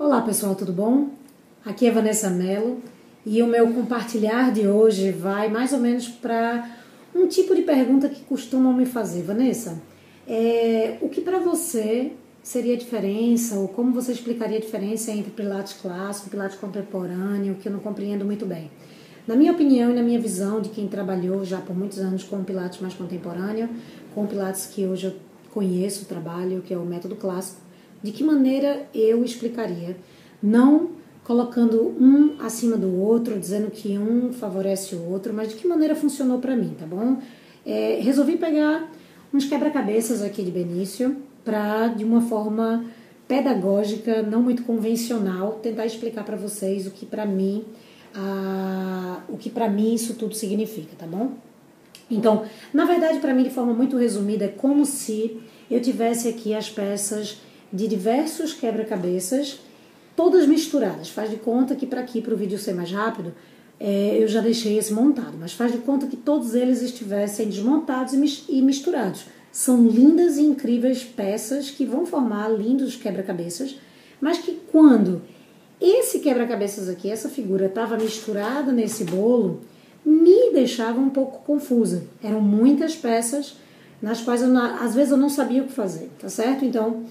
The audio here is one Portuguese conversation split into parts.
Olá pessoal, tudo bom? Aqui é Vanessa Mello e o meu compartilhar de hoje vai mais ou menos para um tipo de pergunta que costumam me fazer. Vanessa, é, o que para você seria a diferença ou como você explicaria a diferença entre Pilates clássico e Pilates contemporâneo, que eu não compreendo muito bem? Na minha opinião e na minha visão de quem trabalhou já por muitos anos com Pilates mais contemporâneo, com Pilates que hoje eu conheço, trabalho, que é o método clássico, de que maneira eu explicaria? Não colocando um acima do outro, dizendo que um favorece o outro, mas de que maneira funcionou para mim, tá bom? É, resolvi pegar uns quebra-cabeças aqui de Benício para, de uma forma pedagógica, não muito convencional, tentar explicar para vocês o que para mim, a, o que para mim isso tudo significa, tá bom? Então, na verdade, para mim, de forma muito resumida, é como se eu tivesse aqui as peças de diversos quebra-cabeças, todas misturadas. Faz de conta que para aqui, para o vídeo ser mais rápido, é, eu já deixei esse montado, mas faz de conta que todos eles estivessem desmontados e misturados. São lindas e incríveis peças que vão formar lindos quebra-cabeças, mas que quando esse quebra-cabeças aqui, essa figura, estava misturada nesse bolo, me deixava um pouco confusa. Eram muitas peças nas quais eu, às vezes eu não sabia o que fazer, tá certo? Então,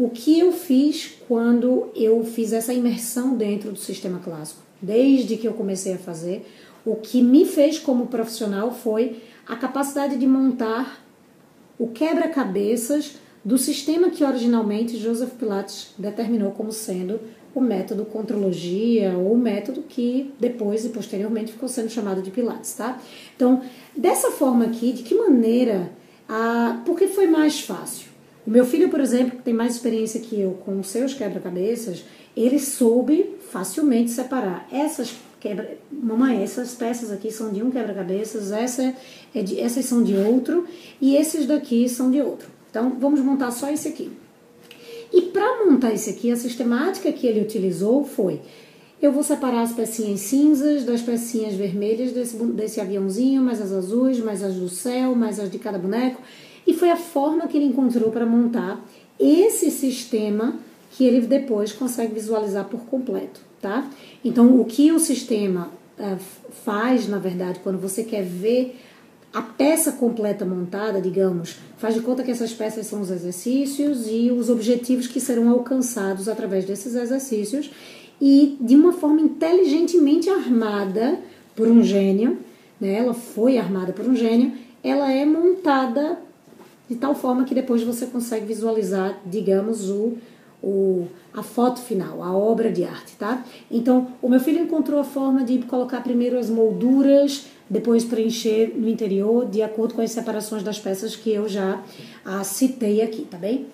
o que eu fiz quando eu fiz essa imersão dentro do sistema clássico. Desde que eu comecei a fazer, o que me fez como profissional foi a capacidade de montar o quebra-cabeças do sistema que originalmente Joseph Pilates determinou como sendo o método contrologia ou o método que depois e posteriormente ficou sendo chamado de Pilates, tá? Então, dessa forma aqui, de que maneira, a, porque foi mais fácil? O meu filho, por exemplo, que tem mais experiência que eu com os seus quebra-cabeças, ele soube facilmente separar essas quebra, mamãe, essas peças aqui são de um quebra-cabeças, essa é de, essas são de outro e esses daqui são de outro. Então, vamos montar só esse aqui. E para montar esse aqui, a sistemática que ele utilizou foi: eu vou separar as pecinhas cinzas das pecinhas vermelhas desse, desse aviãozinho, mais as azuis, mais as do céu, mais as de cada boneco. E foi a forma que ele encontrou para montar esse sistema que ele depois consegue visualizar por completo, tá? Então, o que o sistema uh, faz, na verdade, quando você quer ver a peça completa montada, digamos, faz de conta que essas peças são os exercícios e os objetivos que serão alcançados através desses exercícios e de uma forma inteligentemente armada por um gênio, né? Ela foi armada por um gênio, ela é montada de tal forma que depois você consegue visualizar, digamos, o, o, a foto final, a obra de arte, tá? Então, o meu filho encontrou a forma de colocar primeiro as molduras, depois preencher no interior, de acordo com as separações das peças que eu já ah, citei aqui, tá bem?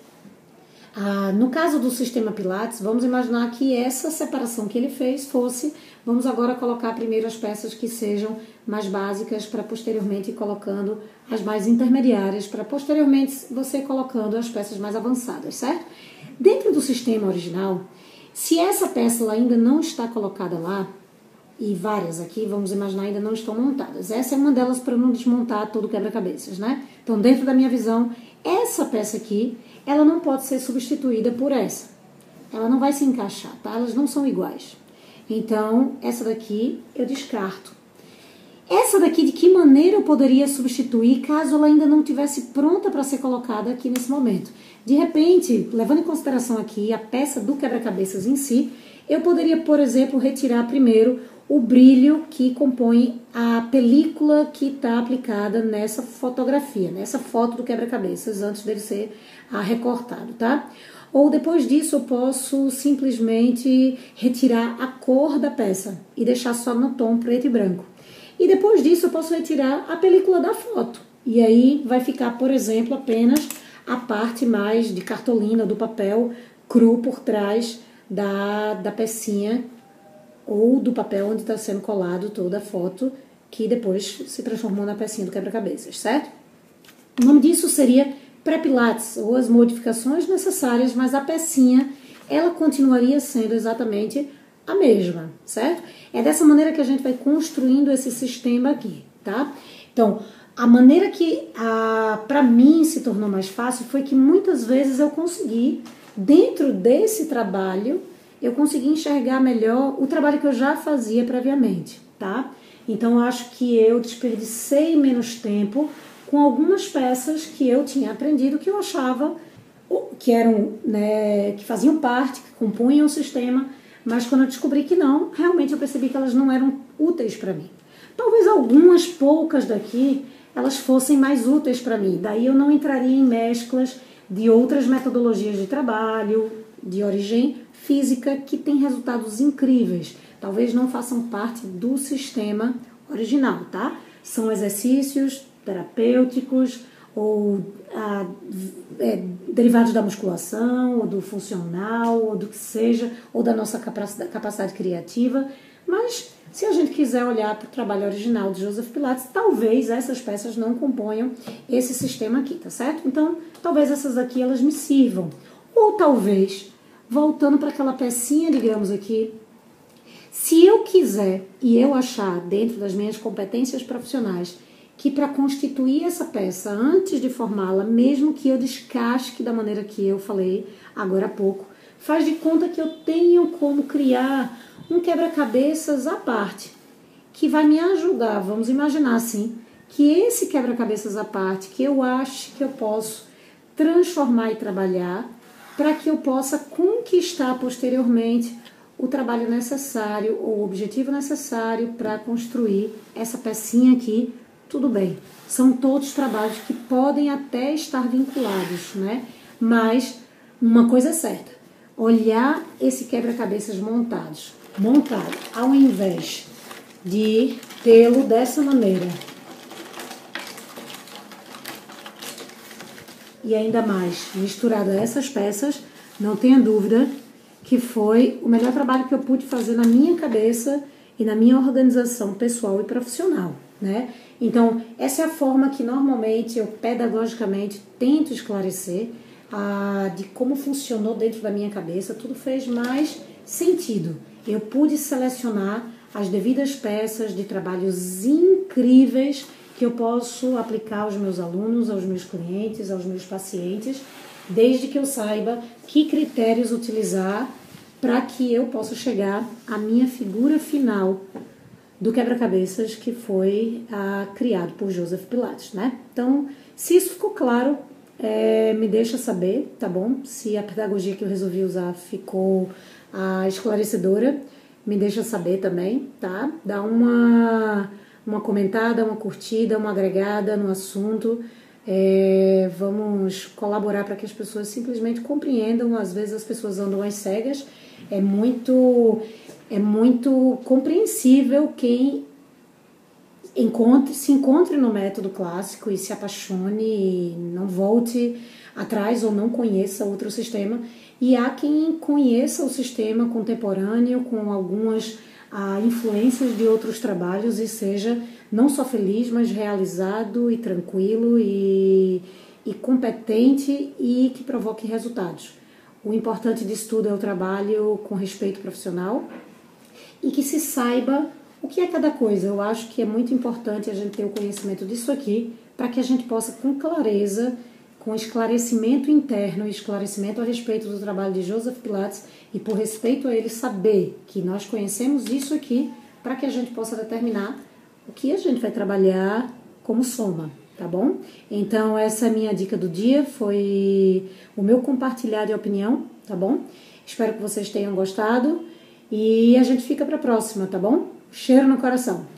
Ah, no caso do sistema Pilates, vamos imaginar que essa separação que ele fez fosse, vamos agora colocar primeiro as peças que sejam mais básicas para posteriormente ir colocando as mais intermediárias, para posteriormente você colocando as peças mais avançadas, certo? Dentro do sistema original, se essa peça ainda não está colocada lá, e várias aqui, vamos imaginar, ainda não estão montadas. Essa é uma delas para não desmontar todo o quebra-cabeças, né? Então, dentro da minha visão, essa peça aqui, ela não pode ser substituída por essa. Ela não vai se encaixar, tá? Elas não são iguais. Então, essa daqui eu descarto. Essa daqui, de que maneira eu poderia substituir caso ela ainda não tivesse pronta para ser colocada aqui nesse momento? De repente, levando em consideração aqui a peça do quebra-cabeças em si, eu poderia, por exemplo, retirar primeiro o brilho que compõe a película que está aplicada nessa fotografia, nessa foto do quebra-cabeças, antes dele ser recortado, tá? Ou depois disso eu posso simplesmente retirar a cor da peça e deixar só no tom preto e branco. E depois disso eu posso retirar a película da foto. E aí vai ficar, por exemplo, apenas a parte mais de cartolina do papel cru por trás da, da pecinha ou do papel onde está sendo colado toda a foto, que depois se transformou na pecinha do quebra-cabeças, certo? O nome disso seria pré-pilates, ou as modificações necessárias, mas a pecinha, ela continuaria sendo exatamente a mesma, certo? É dessa maneira que a gente vai construindo esse sistema aqui, tá? Então, a maneira que para mim se tornou mais fácil foi que muitas vezes eu consegui, dentro desse trabalho, eu consegui enxergar melhor o trabalho que eu já fazia previamente, tá? Então acho que eu desperdicei menos tempo com algumas peças que eu tinha aprendido que eu achava que eram, né, que faziam parte, que compunham o sistema, mas quando eu descobri que não, realmente eu percebi que elas não eram úteis para mim. Talvez algumas poucas daqui elas fossem mais úteis para mim. Daí eu não entraria em mesclas de outras metodologias de trabalho de origem física que têm resultados incríveis. Talvez não façam parte do sistema original, tá? São exercícios terapêuticos ou ah, é, derivados da musculação, ou do funcional, ou do que seja, ou da nossa capacidade, capacidade criativa, mas se a gente quiser olhar para o trabalho original de Joseph Pilates, talvez essas peças não componham esse sistema aqui, tá certo? Então, talvez essas aqui elas me sirvam. Ou talvez, voltando para aquela pecinha, digamos aqui, se eu quiser e eu achar dentro das minhas competências profissionais que para constituir essa peça, antes de formá-la, mesmo que eu descasque da maneira que eu falei agora há pouco, faz de conta que eu tenho como criar um quebra-cabeças à parte, que vai me ajudar, vamos imaginar assim, que esse quebra-cabeças à parte, que eu acho que eu posso transformar e trabalhar, para que eu possa conquistar posteriormente o trabalho necessário ou o objetivo necessário para construir essa pecinha aqui tudo bem. São todos trabalhos que podem até estar vinculados, né? Mas uma coisa é certa: olhar esse quebra-cabeças montados, montado, ao invés de tê-lo dessa maneira. E ainda mais, misturado a essas peças, não tenha dúvida que foi o melhor trabalho que eu pude fazer na minha cabeça e na minha organização pessoal e profissional, né? Então, essa é a forma que normalmente eu pedagogicamente tento esclarecer ah, de como funcionou dentro da minha cabeça, tudo fez mais sentido. Eu pude selecionar as devidas peças de trabalhos incríveis que eu posso aplicar aos meus alunos, aos meus clientes, aos meus pacientes, desde que eu saiba que critérios utilizar para que eu possa chegar à minha figura final do quebra-cabeças que foi ah, criado por Joseph Pilates, né? Então, se isso ficou claro, é, me deixa saber, tá bom? Se a pedagogia que eu resolvi usar ficou ah, esclarecedora, me deixa saber também, tá? Dá uma, uma comentada, uma curtida, uma agregada no assunto. É, vamos colaborar para que as pessoas simplesmente compreendam. Às vezes as pessoas andam às cegas. É muito é muito compreensível quem encontre, se encontre no método clássico e se apaixone e não volte atrás ou não conheça outro sistema. E há quem conheça o sistema contemporâneo com algumas ah, influências de outros trabalhos e seja não só feliz, mas realizado e tranquilo e, e competente e que provoque resultados. O importante disso tudo é o trabalho com respeito profissional, e que se saiba o que é cada coisa. Eu acho que é muito importante a gente ter o conhecimento disso aqui para que a gente possa, com clareza, com esclarecimento interno e esclarecimento a respeito do trabalho de Joseph Pilates e por respeito a ele saber que nós conhecemos isso aqui para que a gente possa determinar o que a gente vai trabalhar como soma, tá bom? Então essa é a minha dica do dia, foi o meu compartilhar de opinião, tá bom? Espero que vocês tenham gostado. E a gente fica para a próxima, tá bom? Cheiro no coração.